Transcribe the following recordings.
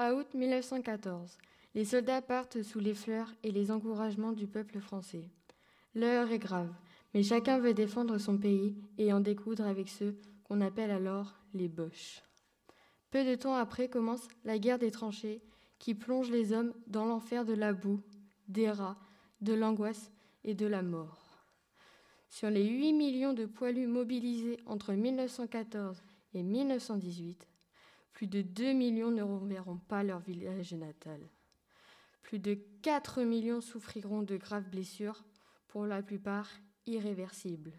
À août 1914, les soldats partent sous les fleurs et les encouragements du peuple français. L'heure est grave, mais chacun veut défendre son pays et en découdre avec ceux qu'on appelle alors les Boches. Peu de temps après commence la guerre des tranchées qui plonge les hommes dans l'enfer de la boue, des rats, de l'angoisse et de la mort. Sur les 8 millions de poilus mobilisés entre 1914 et 1918, plus de 2 millions ne reverront pas leur village natal. Plus de 4 millions souffriront de graves blessures, pour la plupart irréversibles.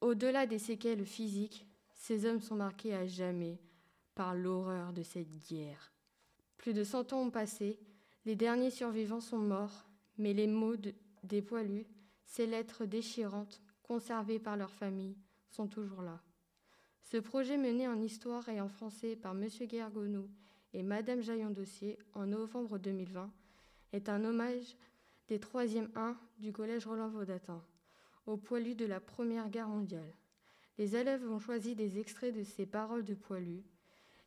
Au-delà des séquelles physiques, ces hommes sont marqués à jamais par l'horreur de cette guerre. Plus de 100 ans ont passé, les derniers survivants sont morts, mais les mots des poilus, ces lettres déchirantes, conservées par leur famille, sont toujours là. Ce projet mené en histoire et en français par M. Guergonou et Mme Jaillon-Dossier en novembre 2020 est un hommage des 3e 1 du Collège Roland Vaudatin aux poilus de la Première Guerre mondiale. Les élèves ont choisi des extraits de ces paroles de poilus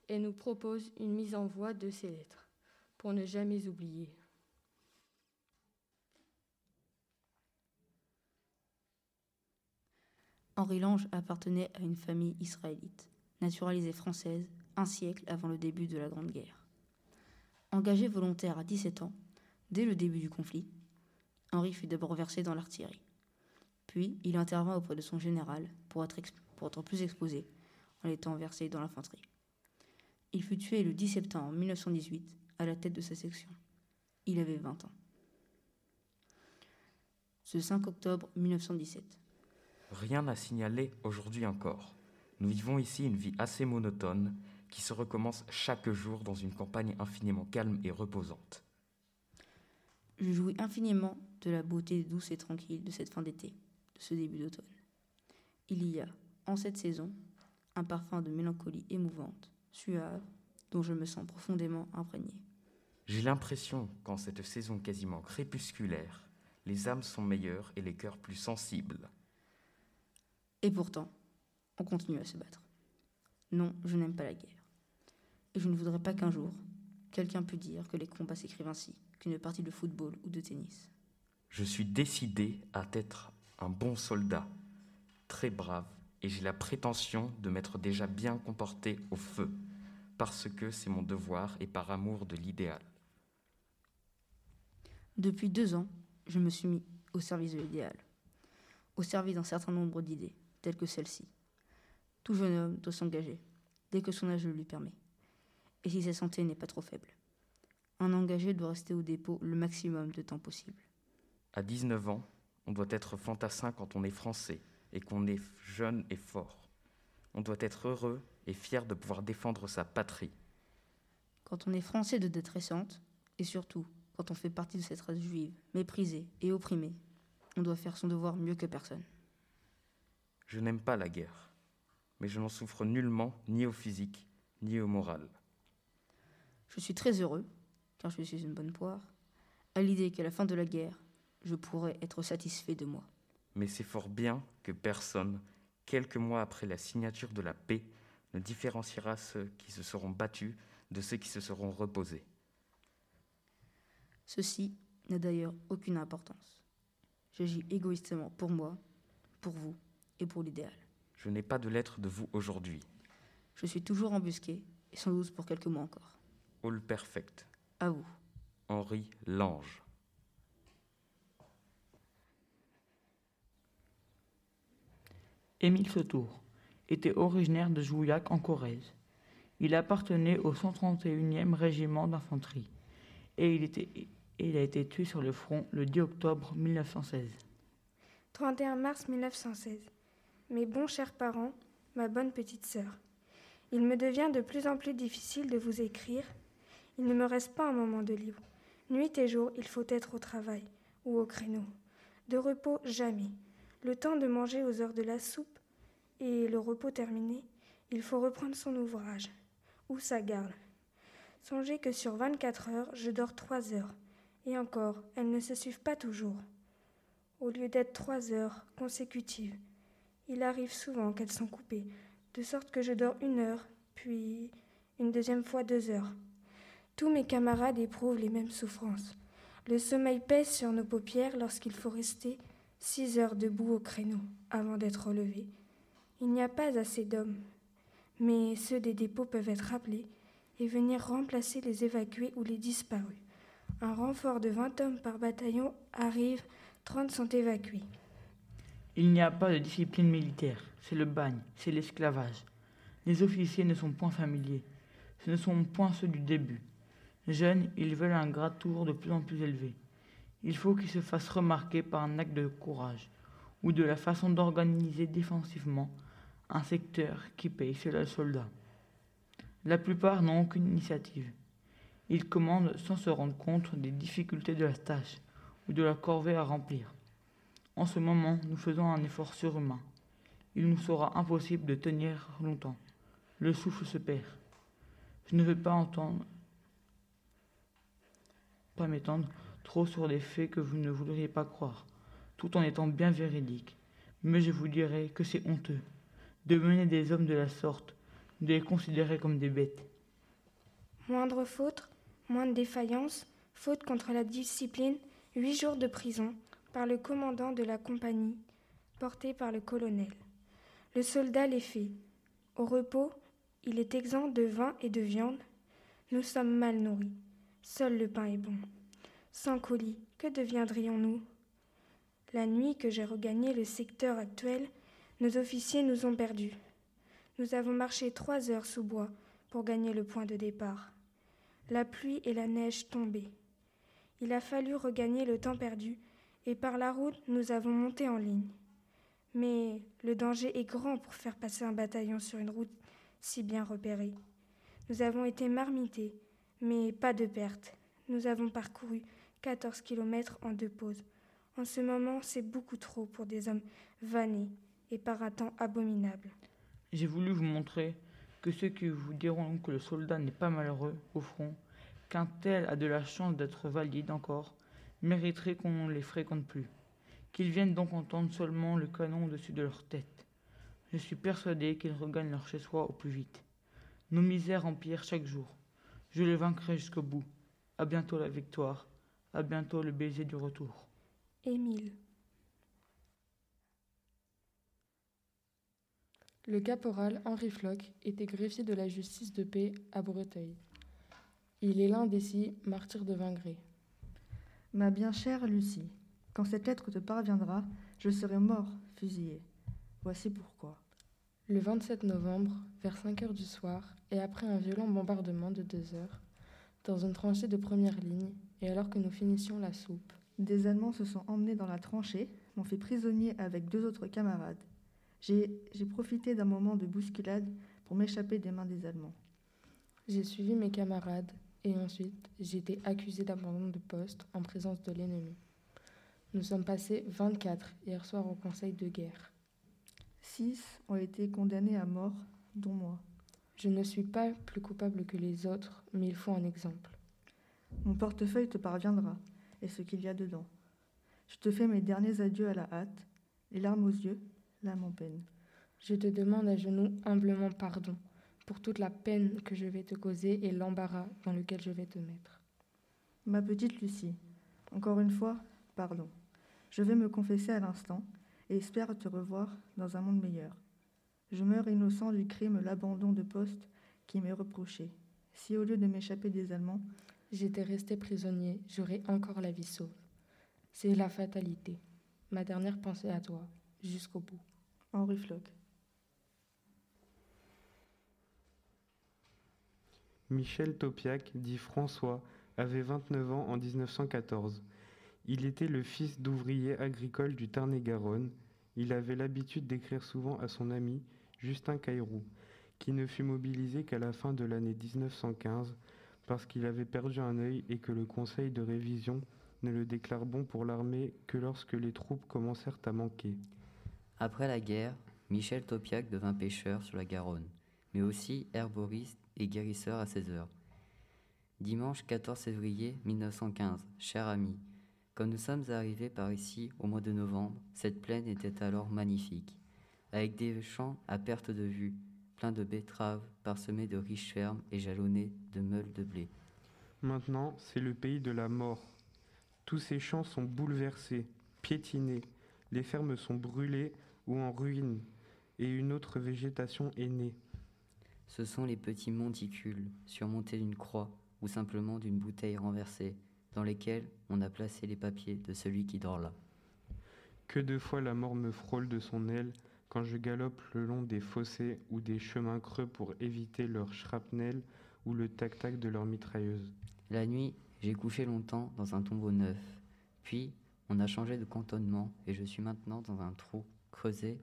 et nous proposent une mise en voix de ces lettres pour ne jamais oublier. Henri Lange appartenait à une famille israélite, naturalisée française un siècle avant le début de la Grande Guerre. Engagé volontaire à 17 ans, dès le début du conflit, Henri fut d'abord versé dans l'artillerie. Puis il intervint auprès de son général pour être, plus exposé en étant versé dans l'infanterie. Il fut tué le 10 septembre 1918 à la tête de sa section. Il avait 20 ans. Ce 5 octobre 1917, Rien à signaler aujourd'hui encore. Nous vivons ici une vie assez monotone qui se recommence chaque jour dans une campagne infiniment calme et reposante. Je jouis infiniment de la beauté douce et tranquille de cette fin d'été, de ce début d'automne. Il y a, en cette saison, un parfum de mélancolie émouvante, suave, dont je me sens profondément imprégné. J'ai l'impression qu'en cette saison quasiment crépusculaire, les âmes sont meilleures et les cœurs plus sensibles. Et pourtant, on continue à se battre. Non, je n'aime pas la guerre. Et je ne voudrais pas qu'un jour, quelqu'un puisse dire que les combats s'écrivent ainsi qu'une partie de football ou de tennis. Je suis décidé à être un bon soldat, très brave, et j'ai la prétention de m'être déjà bien comporté au feu, parce que c'est mon devoir et par amour de l'idéal. Depuis deux ans, je me suis mis au service de l'idéal, au service d'un certain nombre d'idées telle que celle-ci. Tout jeune homme doit s'engager, dès que son âge le lui permet, et si sa santé n'est pas trop faible. Un engagé doit rester au dépôt le maximum de temps possible. À 19 ans, on doit être fantassin quand on est français et qu'on est jeune et fort. On doit être heureux et fier de pouvoir défendre sa patrie. Quand on est français de dette récente, et surtout quand on fait partie de cette race juive, méprisée et opprimée, on doit faire son devoir mieux que personne. Je n'aime pas la guerre, mais je n'en souffre nullement ni au physique, ni au moral. Je suis très heureux, car je suis une bonne poire, à l'idée qu'à la fin de la guerre, je pourrais être satisfait de moi. Mais c'est fort bien que personne, quelques mois après la signature de la paix, ne différenciera ceux qui se seront battus de ceux qui se seront reposés. Ceci n'a d'ailleurs aucune importance. J'agis égoïstement pour moi, pour vous et pour l'idéal. Je n'ai pas de lettre de vous aujourd'hui. Je suis toujours embusqué, et sans doute pour quelques mois encore. All perfect. À vous. Henri Lange. Émile Sautour était originaire de Jouillac en Corrèze. Il appartenait au 131e régiment d'infanterie et il, était, il a été tué sur le front le 10 octobre 1916. 31 mars 1916. Mes bons chers parents, ma bonne petite sœur, il me devient de plus en plus difficile de vous écrire. Il ne me reste pas un moment de libre. Nuit et jour, il faut être au travail ou au créneau. De repos, jamais. Le temps de manger aux heures de la soupe et le repos terminé, il faut reprendre son ouvrage ou sa garde. Songez que sur 24 heures, je dors 3 heures. Et encore, elles ne se suivent pas toujours. Au lieu d'être 3 heures consécutives, il arrive souvent qu'elles sont coupées, de sorte que je dors une heure, puis une deuxième fois deux heures. Tous mes camarades éprouvent les mêmes souffrances. Le sommeil pèse sur nos paupières lorsqu'il faut rester six heures debout au créneau avant d'être relevé. Il n'y a pas assez d'hommes, mais ceux des dépôts peuvent être appelés et venir remplacer les évacués ou les disparus. Un renfort de 20 hommes par bataillon arrive, 30 sont évacués. Il n'y a pas de discipline militaire, c'est le bagne, c'est l'esclavage. Les officiers ne sont point familiers, ce ne sont point ceux du début. Jeunes, ils veulent un grade tour de plus en plus élevé. Il faut qu'ils se fassent remarquer par un acte de courage ou de la façon d'organiser défensivement un secteur qui paye cela le soldat. La plupart n'ont aucune initiative. Ils commandent sans se rendre compte des difficultés de la tâche ou de la corvée à remplir. En ce moment, nous faisons un effort surhumain. Il nous sera impossible de tenir longtemps. Le souffle se perd. Je ne veux pas entendre pas m'étendre trop sur des faits que vous ne voudriez pas croire, tout en étant bien véridique. Mais je vous dirai que c'est honteux de mener des hommes de la sorte, de les considérer comme des bêtes. Moindre faute, moindre défaillance, faute contre la discipline, huit jours de prison par le commandant de la compagnie, porté par le colonel. Le soldat les fait. Au repos, il est exempt de vin et de viande. Nous sommes mal nourris. Seul le pain est bon. Sans colis, que deviendrions-nous? La nuit que j'ai regagné le secteur actuel, nos officiers nous ont perdus. Nous avons marché trois heures sous bois pour gagner le point de départ. La pluie et la neige tombaient. Il a fallu regagner le temps perdu, et par la route nous avons monté en ligne. Mais le danger est grand pour faire passer un bataillon sur une route si bien repérée. Nous avons été marmités, mais pas de perte. Nous avons parcouru 14 kilomètres en deux pauses. En ce moment, c'est beaucoup trop pour des hommes vannés et par un temps abominable. J'ai voulu vous montrer que ceux qui vous diront que le soldat n'est pas malheureux au front, qu'un tel a de la chance d'être valide encore, mériteraient qu'on ne les fréquente plus, qu'ils viennent donc entendre seulement le canon au-dessus de leur tête. Je suis persuadé qu'ils regagnent leur chez-soi au plus vite. Nos misères empirent chaque jour. Je les vaincrai jusqu'au bout. À bientôt la victoire. À bientôt le baiser du retour. Émile. Le caporal Henri Floch était greffier de la justice de paix à Breteuil. Il est l'un des six martyrs de Vingré. Ma bien chère Lucie, quand cette lettre te parviendra, je serai mort, fusillé. Voici pourquoi. Le 27 novembre, vers 5 heures du soir, et après un violent bombardement de deux heures, dans une tranchée de première ligne, et alors que nous finissions la soupe, Des Allemands se sont emmenés dans la tranchée, m'ont fait prisonnier avec deux autres camarades. J'ai j'ai profité d'un moment de bousculade pour m'échapper des mains des Allemands. j'ai suivi mes camarades, et ensuite j'ai été accusé d'abandon de poste en présence de l'ennemi. Nous sommes passés 24 hier soir au conseil de guerre. Six ont été condamnés à mort, dont moi. Je ne suis pas plus coupable que les autres, mais il faut un exemple. Mon portefeuille te parviendra, et ce qu'il y a dedans. Je te fais mes derniers adieux à la hâte, les larmes aux yeux, l'âme en peine. Je te demande à genoux humblement pardon pour toute la peine que je vais te causer et l'embarras dans lequel je vais te mettre. Ma petite Lucie, encore une fois, pardon. Je vais me confesser à l'instant et espère te revoir dans un monde meilleur. Je meurs innocent du crime l'abandon de poste qui m'est reproché. Si au lieu de m'échapper des Allemands, J'étais resté prisonnier, j'aurai encore la vie sauve. C'est la fatalité. Ma dernière pensée à toi, jusqu'au bout. Henri Floch. Michel Topiac, dit François, avait 29 ans en 1914. Il était le fils d'ouvriers agricoles du Tarn-et-Garonne. Il avait l'habitude d'écrire souvent à son ami Justin Cayrou, qui ne fut mobilisé qu'à la fin de l'année 1915 parce qu'il avait perdu un œil et que le conseil de révision ne le déclare bon pour l'armée que lorsque les troupes commencèrent à manquer. Après la guerre, Michel Topiac devint pêcheur sur la Garonne, mais aussi herboriste et guérisseur à ses heures. Dimanche 14 février 1915, cher ami, quand nous sommes arrivés par ici au mois de novembre, cette plaine était alors magnifique, avec des champs à perte de vue, pleins de betteraves, parsemés de riches fermes et jalonnés de meules de blé. Maintenant, c'est le pays de la mort. Tous ces champs sont bouleversés, piétinés, les fermes sont brûlées ou en ruine, et une autre végétation est née. Ce sont les petits monticules surmontés d'une croix ou simplement d'une bouteille renversée, dans lesquels on a placé les papiers de celui qui dort là. Que de fois la mort me frôle de son aile quand je galope le long des fossés ou des chemins creux pour éviter leur shrapnel ou le tac-tac de leur mitrailleuse. La nuit, j'ai couché longtemps dans un tombeau neuf. Puis, on a changé de cantonnement et je suis maintenant dans un trou creusé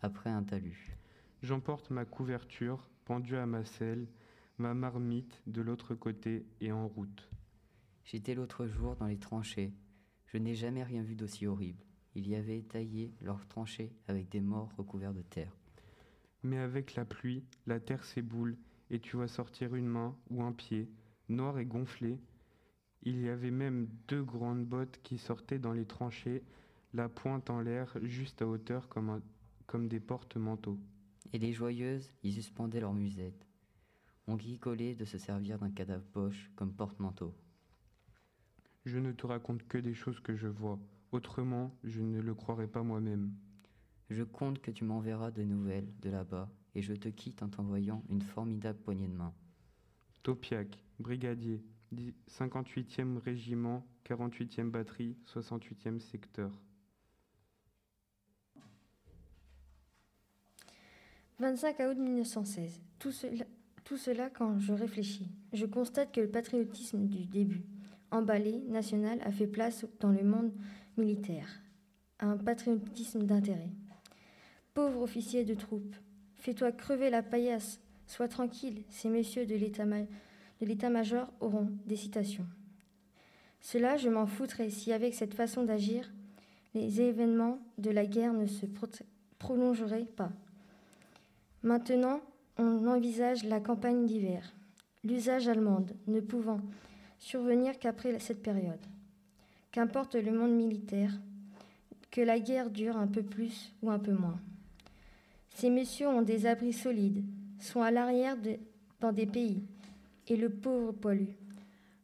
après un talus. J'emporte ma couverture pendue à ma selle, ma marmite de l'autre côté et en route. J'étais l'autre jour dans les tranchées. Je n'ai jamais rien vu d'aussi horrible. Il y avait taillé leurs tranchées avec des morts recouverts de terre. Mais avec la pluie, la terre s'éboule et tu vois sortir une main ou un pied, noir et gonflé. Il y avait même deux grandes bottes qui sortaient dans les tranchées, la pointe en l'air, juste à hauteur comme, un- comme des porte-manteaux. Et les joyeuses y suspendaient leurs musettes. On gricolait de se servir d'un cadavre poche comme porte-manteau. Je ne te raconte que des choses que je vois. Autrement, je ne le croirais pas moi-même. Je compte que tu m'enverras de nouvelles de là-bas et je te quitte en t'envoyant une formidable poignée de main. Topiac, brigadier, dix- 58e régiment, 48e batterie, 68e secteur. 25 août 1916. Tout cela, quand je réfléchis. Je constate que le patriotisme du début, emballé, national, a fait place dans le monde militaire. Un patriotisme d'intérêt. Pauvre officier de troupe, fais-toi crever la paillasse, sois tranquille, ces messieurs de l'état-ma- de l'état-major auront des citations. Cela, je m'en foutrais si avec cette façon d'agir, les événements de la guerre ne se pro- prolongeraient pas. Maintenant, on envisage la campagne d'hiver, l'usage allemande ne pouvant survenir qu'après cette période. Qu'importe le monde militaire, que la guerre dure un peu plus ou un peu moins. Ces messieurs ont des abris solides, sont à l'arrière dans des pays, et le pauvre poilu.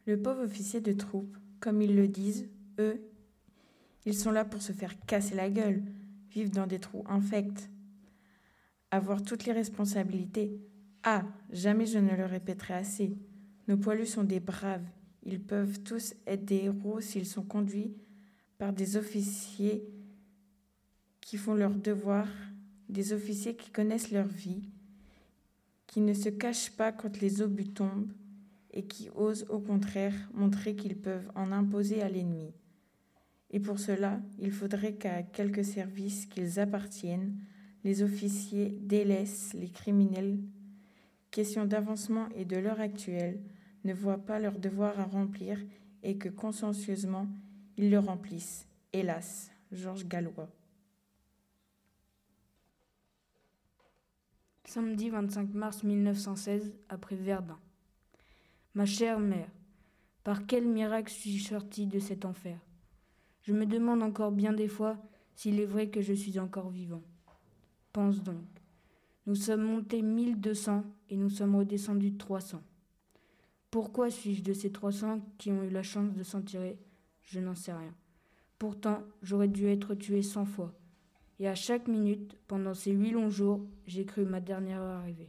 Le pauvre officier de troupe, comme ils le disent, eux, ils sont là pour se faire casser la gueule, vivre dans des trous infects, avoir toutes les responsabilités. Ah, jamais je ne le répéterai assez. Nos poilus sont des braves. Ils peuvent tous être des héros s'ils sont conduits par des officiers qui font leur devoir, des officiers qui connaissent leur vie, qui ne se cachent pas quand les obus tombent et qui osent au contraire montrer qu'ils peuvent en imposer à l'ennemi. Et pour cela, il faudrait qu'à quelque service qu'ils appartiennent, les officiers délaissent les criminels. Question d'avancement et de l'heure actuelle, ne voient pas leur devoir à remplir et que consciencieusement ils le remplissent. Hélas, Georges Gallois. Samedi 25 mars 1916, après Verdun. Ma chère mère, par quel miracle suis-je sortie de cet enfer? Je me demande encore bien des fois s'il est vrai que je suis encore vivant. Pense donc. Nous sommes montés 1200 et nous sommes redescendus 300. Pourquoi suis-je de ces 300 qui ont eu la chance de s'en tirer? Je n'en sais rien. Pourtant, j'aurais dû être tué 100 fois. Et à chaque minute, pendant ces huit longs jours, j'ai cru ma dernière heure arriver.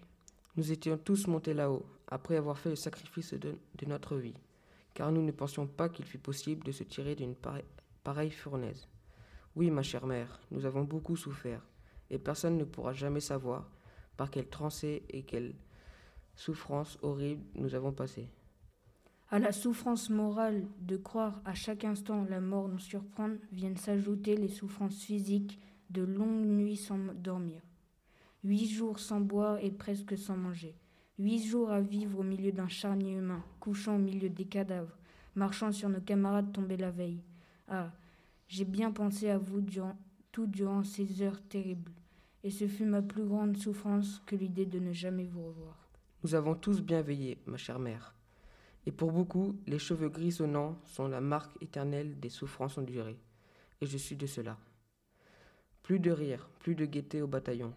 Nous étions tous montés là-haut, après avoir fait le sacrifice de, notre vie, car nous ne pensions pas qu'il fût possible de se tirer d'une pareille fournaise. Oui, ma chère mère, nous avons beaucoup souffert, et personne ne pourra jamais savoir par quelle tranchée et quelle souffrance horrible nous avons passé. À la souffrance morale de croire à chaque instant la mort nous surprendre viennent s'ajouter les souffrances physiques de longues nuits sans dormir. Huit jours sans boire et presque sans manger. Huit jours à vivre au milieu d'un charnier humain, couchant au milieu des cadavres, marchant sur nos camarades tombés la veille. Ah, j'ai bien pensé à vous durant, tout durant ces heures terribles, et ce fut ma plus grande souffrance que l'idée de ne jamais vous revoir. Nous avons tous bien veillé, ma chère mère. Et pour beaucoup, les cheveux grisonnants sont la marque éternelle des souffrances endurées. Et je suis de cela. Plus de rire, plus de gaieté au bataillon.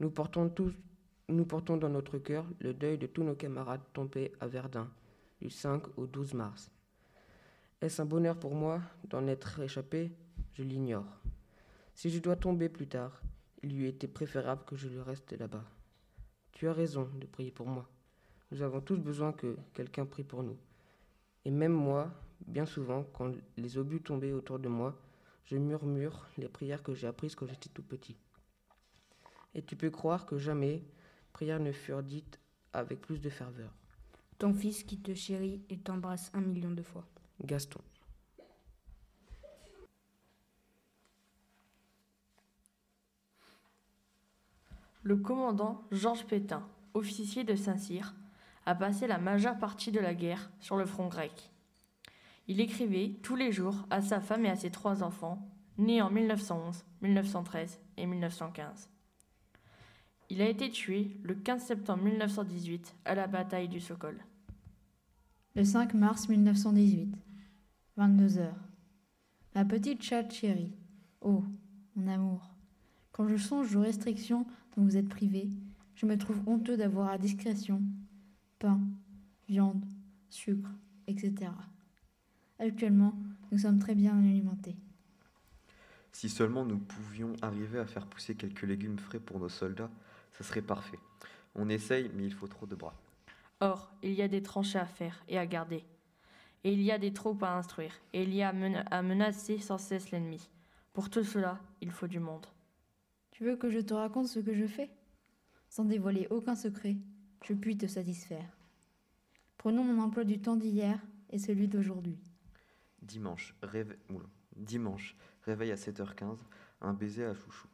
Nous portons tous, nous portons dans notre cœur le deuil de tous nos camarades tombés à Verdun. du 5 au 12 mars. Est-ce un bonheur pour moi d'en être échappé? Je l'ignore. Si je dois tomber plus tard, il lui était préférable que je le reste là-bas. Tu as raison de prier pour moi. Nous avons tous besoin que quelqu'un prie pour nous. Et même moi, bien souvent, quand les obus tombaient autour de moi, je murmure les prières que j'ai apprises quand j'étais tout petit. Et tu peux croire que jamais prières ne furent dites avec plus de ferveur. Ton fils qui te chérit et t'embrasse un million de fois. Gaston. Le commandant Georges Pétain, officier de Saint-Cyr, a passé la majeure partie de la guerre sur le front grec. Il écrivait tous les jours à sa femme et à ses trois enfants, nés en 1911, 1913 et 1915. Il a été tué le 15 septembre 1918 à la bataille du Sokol. Le 5 mars 1918, 22 heures. Ma petite chatte chérie, oh, mon amour, quand je songe aux restrictions dont vous êtes privé, je me trouve honteux d'avoir à discrétion pain, viande, sucre, etc. Actuellement, nous sommes très bien alimentés. Si seulement nous pouvions arriver à faire pousser quelques légumes frais pour nos soldats, ça serait parfait. On essaye, mais il faut trop de bras. Or, il y a des tranchées à faire et à garder. Et il y a des troupes à instruire. Et il y a à menacer sans cesse l'ennemi. Pour tout cela, il faut du monde. Tu veux que je te raconte ce que je fais? Sans dévoiler aucun secret, je puis te satisfaire. Prenons mon emploi du temps d'hier et celui d'aujourd'hui. Dimanche, Dimanche, réveil à 7h15, un baiser à chouchou.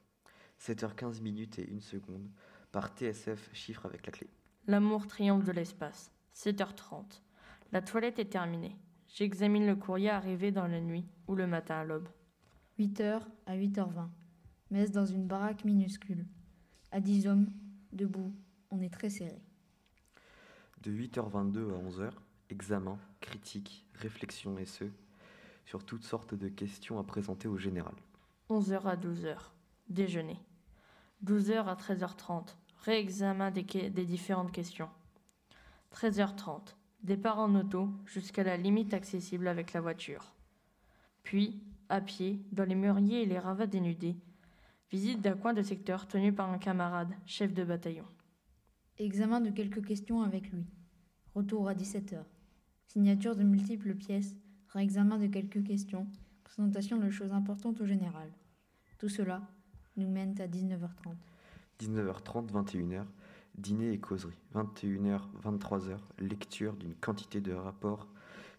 7h15 minutes et une seconde, par TSF, chiffre avec la clé. L'amour triomphe de l'espace. 7h30. La toilette est terminée. J'examine le courrier arrivé dans la nuit ou le matin à l'aube. 8h à 8h20. Messe dans une baraque minuscule. À 10 hommes, debout, on est très serré. De 8h22 à 11h, examen, critique, réflexion et ce, sur toutes sortes de questions à présenter au général. 11h à 12h, déjeuner. 12h à 13h30, réexamen des, des différentes questions. 13h30, départ en auto jusqu'à la limite accessible avec la voiture. Puis, à pied, dans les mûriers et les ravats dénudés, visite d'un coin de secteur tenu par un camarade, chef de bataillon. Examen de quelques questions avec lui. Retour à 17h. Signature de multiples pièces, réexamen de quelques questions, présentation de choses importantes au général. Tout cela nous mène à 19h30. 19h30, 21h, dîner et causerie. 21h, 23h, lecture d'une quantité de rapports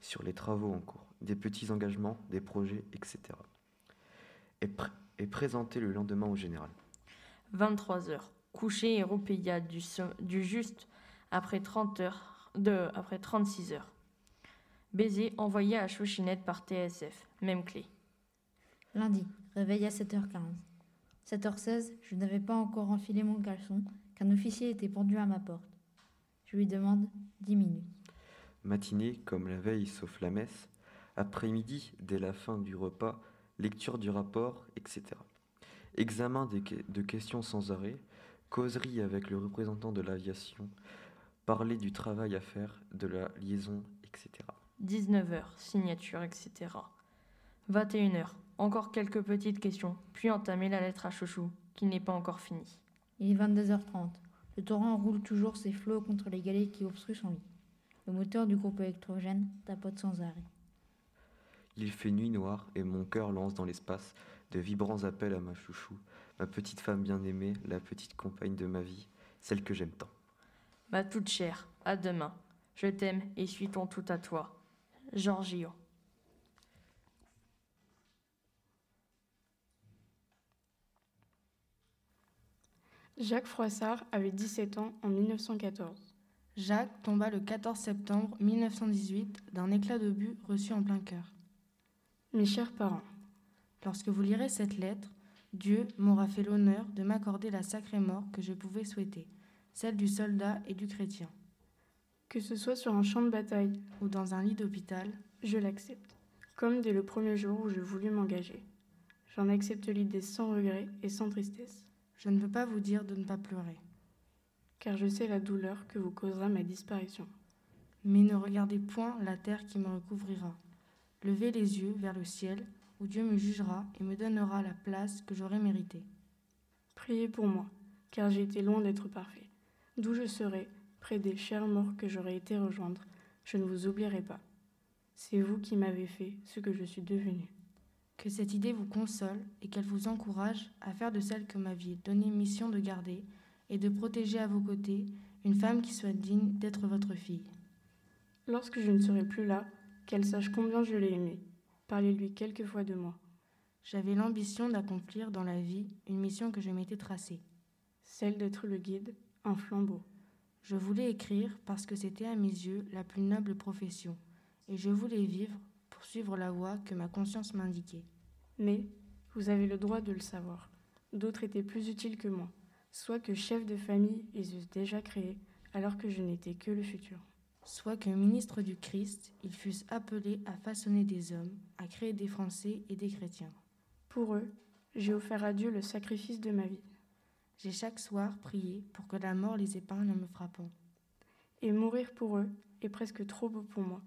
sur les travaux en cours, des petits engagements, des projets, etc. Et, et présenté le lendemain au général. 23h, coucher et repayer du, du juste après 30 heures, de, après 36 heures. Baiser envoyé à Chouchinette par TSF, même clé. Lundi, réveil à 7h15. 7h16, je n'avais pas encore enfilé mon caleçon qu'un officier était pendu à ma porte. Je lui demande 10 minutes. Matinée, comme la veille sauf la messe. Après-midi, dès la fin du repas, lecture du rapport, etc. Examen de questions sans arrêt, causerie avec le représentant de l'aviation, parler du travail à faire, de la liaison, etc. 19h, signature, etc. 21h, encore quelques petites questions, puis entamer la lettre à Chouchou, qui n'est pas encore finie. Il est 22h30. Le torrent roule toujours ses flots contre les galets qui obstruent son lit. Le moteur du groupe électrogène tapote sans arrêt. Il fait nuit noire et mon cœur lance dans l'espace de vibrants appels à ma chouchou, ma petite femme bien-aimée, la petite compagne de ma vie, celle que j'aime tant. Ma toute chère, à demain. Je t'aime et suis ton tout à toi. Giorgio. Jacques Froissart avait 17 ans en 1914. Jacques tomba le 14 septembre 1918 d'un éclat d'obus reçu en plein cœur. Mes chers parents, lorsque vous lirez cette lettre, Dieu m'aura fait l'honneur de m'accorder la sacrée mort que je pouvais souhaiter, celle du soldat et du chrétien. Que ce soit sur un champ de bataille ou dans un lit d'hôpital, je l'accepte, comme dès le premier jour où je voulus m'engager. J'en accepte l'idée sans regret et sans tristesse. Je ne veux pas vous dire de ne pas pleurer. Car je sais la douleur que vous causera ma disparition. mais ne regardez point la terre qui me recouvrira. Levez les yeux vers le ciel, où Dieu me jugera et me donnera la place que j'aurai méritée. Priez pour moi, car j'ai été loin d'être parfait. D'où je serai, près des chers morts que j'aurais été rejoindre, je ne vous oublierai pas. C'est vous qui m'avez fait ce que je suis devenu. Que cette idée vous console et qu'elle vous encourage à faire de celle que m'aviez donné mission de garder et de protéger à vos côtés une femme qui soit digne d'être votre fille. Lorsque je ne serai plus là, qu'elle sache combien je l'ai aimée. Parlez-lui quelquefois de moi. J'avais l'ambition d'accomplir dans la vie une mission que je m'étais tracée. Celle d'être le guide, un flambeau. Je voulais écrire parce que c'était à mes yeux la plus noble profession, et je voulais vivre pour suivre la voie que ma conscience m'indiquait. Mais vous avez le droit de le savoir. D'autres étaient plus utiles que moi, soit que chef de famille ils eussent déjà créé, alors que je n'étais que le futur. Soit que ministre du Christ, ils fussent appelés à façonner des hommes, à créer des Français et des chrétiens. Pour eux, j'ai offert à Dieu le sacrifice de ma vie. J'ai chaque soir prié pour que la mort les épargne en me frappant. Et mourir pour eux est presque trop beau pour moi,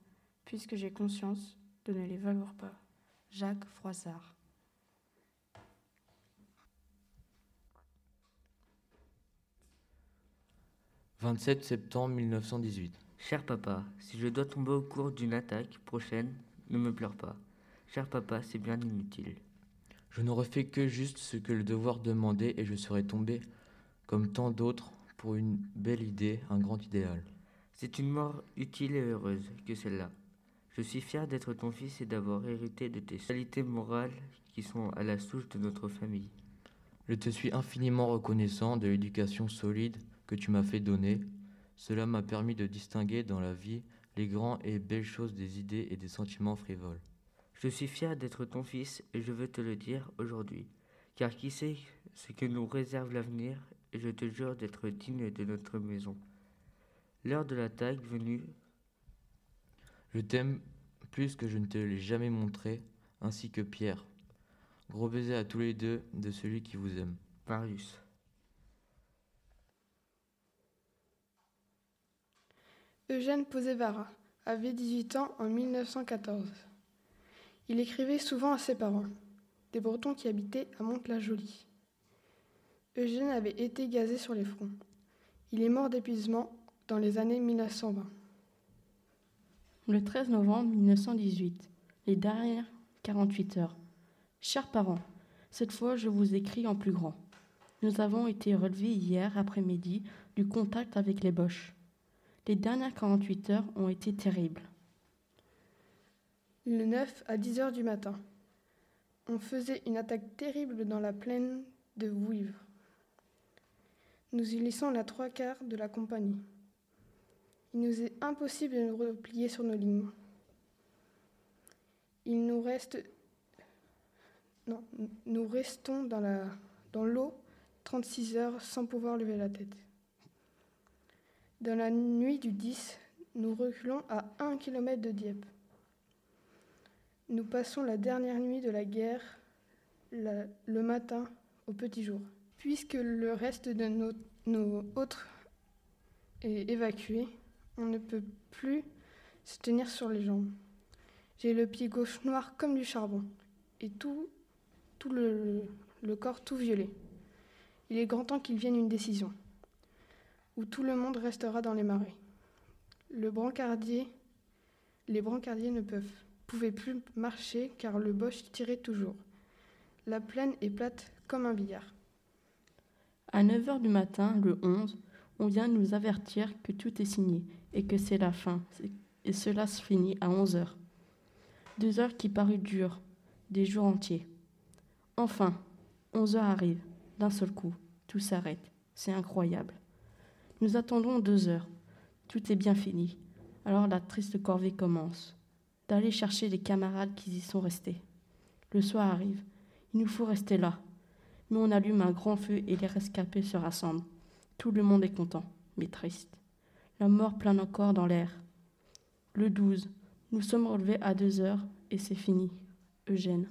puisque j'ai conscience de ne les valoir pas. Jacques Froissart. « 27 septembre 1918. Cher papa, si je dois tomber au cours d'une attaque prochaine, ne me pleure pas. Cher papa, c'est bien inutile. Je n'aurais fait que juste ce que le devoir demandait et je serais tombé, comme tant d'autres, pour une belle idée, un grand idéal. C'est une mort utile et heureuse que celle-là. Je suis fier d'être ton fils et d'avoir hérité de tes qualités morales qui sont à la souche de notre famille. Je te suis infiniment reconnaissant de l'éducation solide que tu m'as fait donner. Cela m'a permis de distinguer dans la vie les grands et belles choses des idées et des sentiments frivoles. Je suis fier d'être ton fils et je veux te le dire aujourd'hui, car qui sait ce que nous réserve l'avenir et je te jure d'être digne de notre maison. L'heure de l'attaque venue. Je t'aime plus que je ne te l'ai jamais montré, ainsi que Pierre. Gros baiser à tous les deux de celui qui vous aime. Marius. Eugène Posevara avait 18 ans en 1914. Il écrivait souvent à ses parents, des Bretons qui habitaient à Mantes-la-Jolie. Eugène avait été gazé sur les fronts. Il est mort d'épuisement dans les années 1920. Le 13 novembre 1918, les dernières 48 heures. Chers parents, cette fois je vous écris en plus grand. Nous avons été relevés hier après-midi du contact avec les Boches. Les dernières 48 heures ont été terribles. Le 9 à 10 heures du matin, on faisait une attaque terrible dans la plaine de Vouivre. Nous y laissons la trois quarts de la compagnie. Il nous est impossible de nous replier sur nos lignes. Il nous reste. Non, nous restons dans, la... dans l'eau 36 heures sans pouvoir lever la tête. Dans la nuit du 10, nous reculons à 1 km de Dieppe. Nous passons la dernière nuit de la guerre le matin au petit jour. Puisque le reste de nos, nos autres est évacué, on ne peut plus se tenir sur les jambes. J'ai le pied gauche noir comme du charbon et tout, le corps tout violet. Il est grand temps qu'il vienne une décision où tout le monde restera dans les marais. Le brancardier, les brancardiers ne peuvent pouvaient plus marcher car le boche tirait toujours. La plaine est plate comme un billard. À 9 heures du matin, le 11, on vient nous avertir que tout est signé et que c'est la fin. Et cela se finit à 11 heures. Deux heures qui parurent dures, des jours entiers. Enfin, 11 heures arrivent, d'un seul coup. Tout s'arrête. C'est incroyable. Nous attendons deux heures. Tout est bien fini. Alors la triste corvée commence d'aller chercher les camarades qui y sont restés. Le soir arrive. Il nous faut rester là. Mais on allume un grand feu et les rescapés se rassemblent. Tout le monde est content, mais triste. La mort plane encore dans l'air. Le 12, nous sommes relevés à deux heures et c'est fini. Eugène.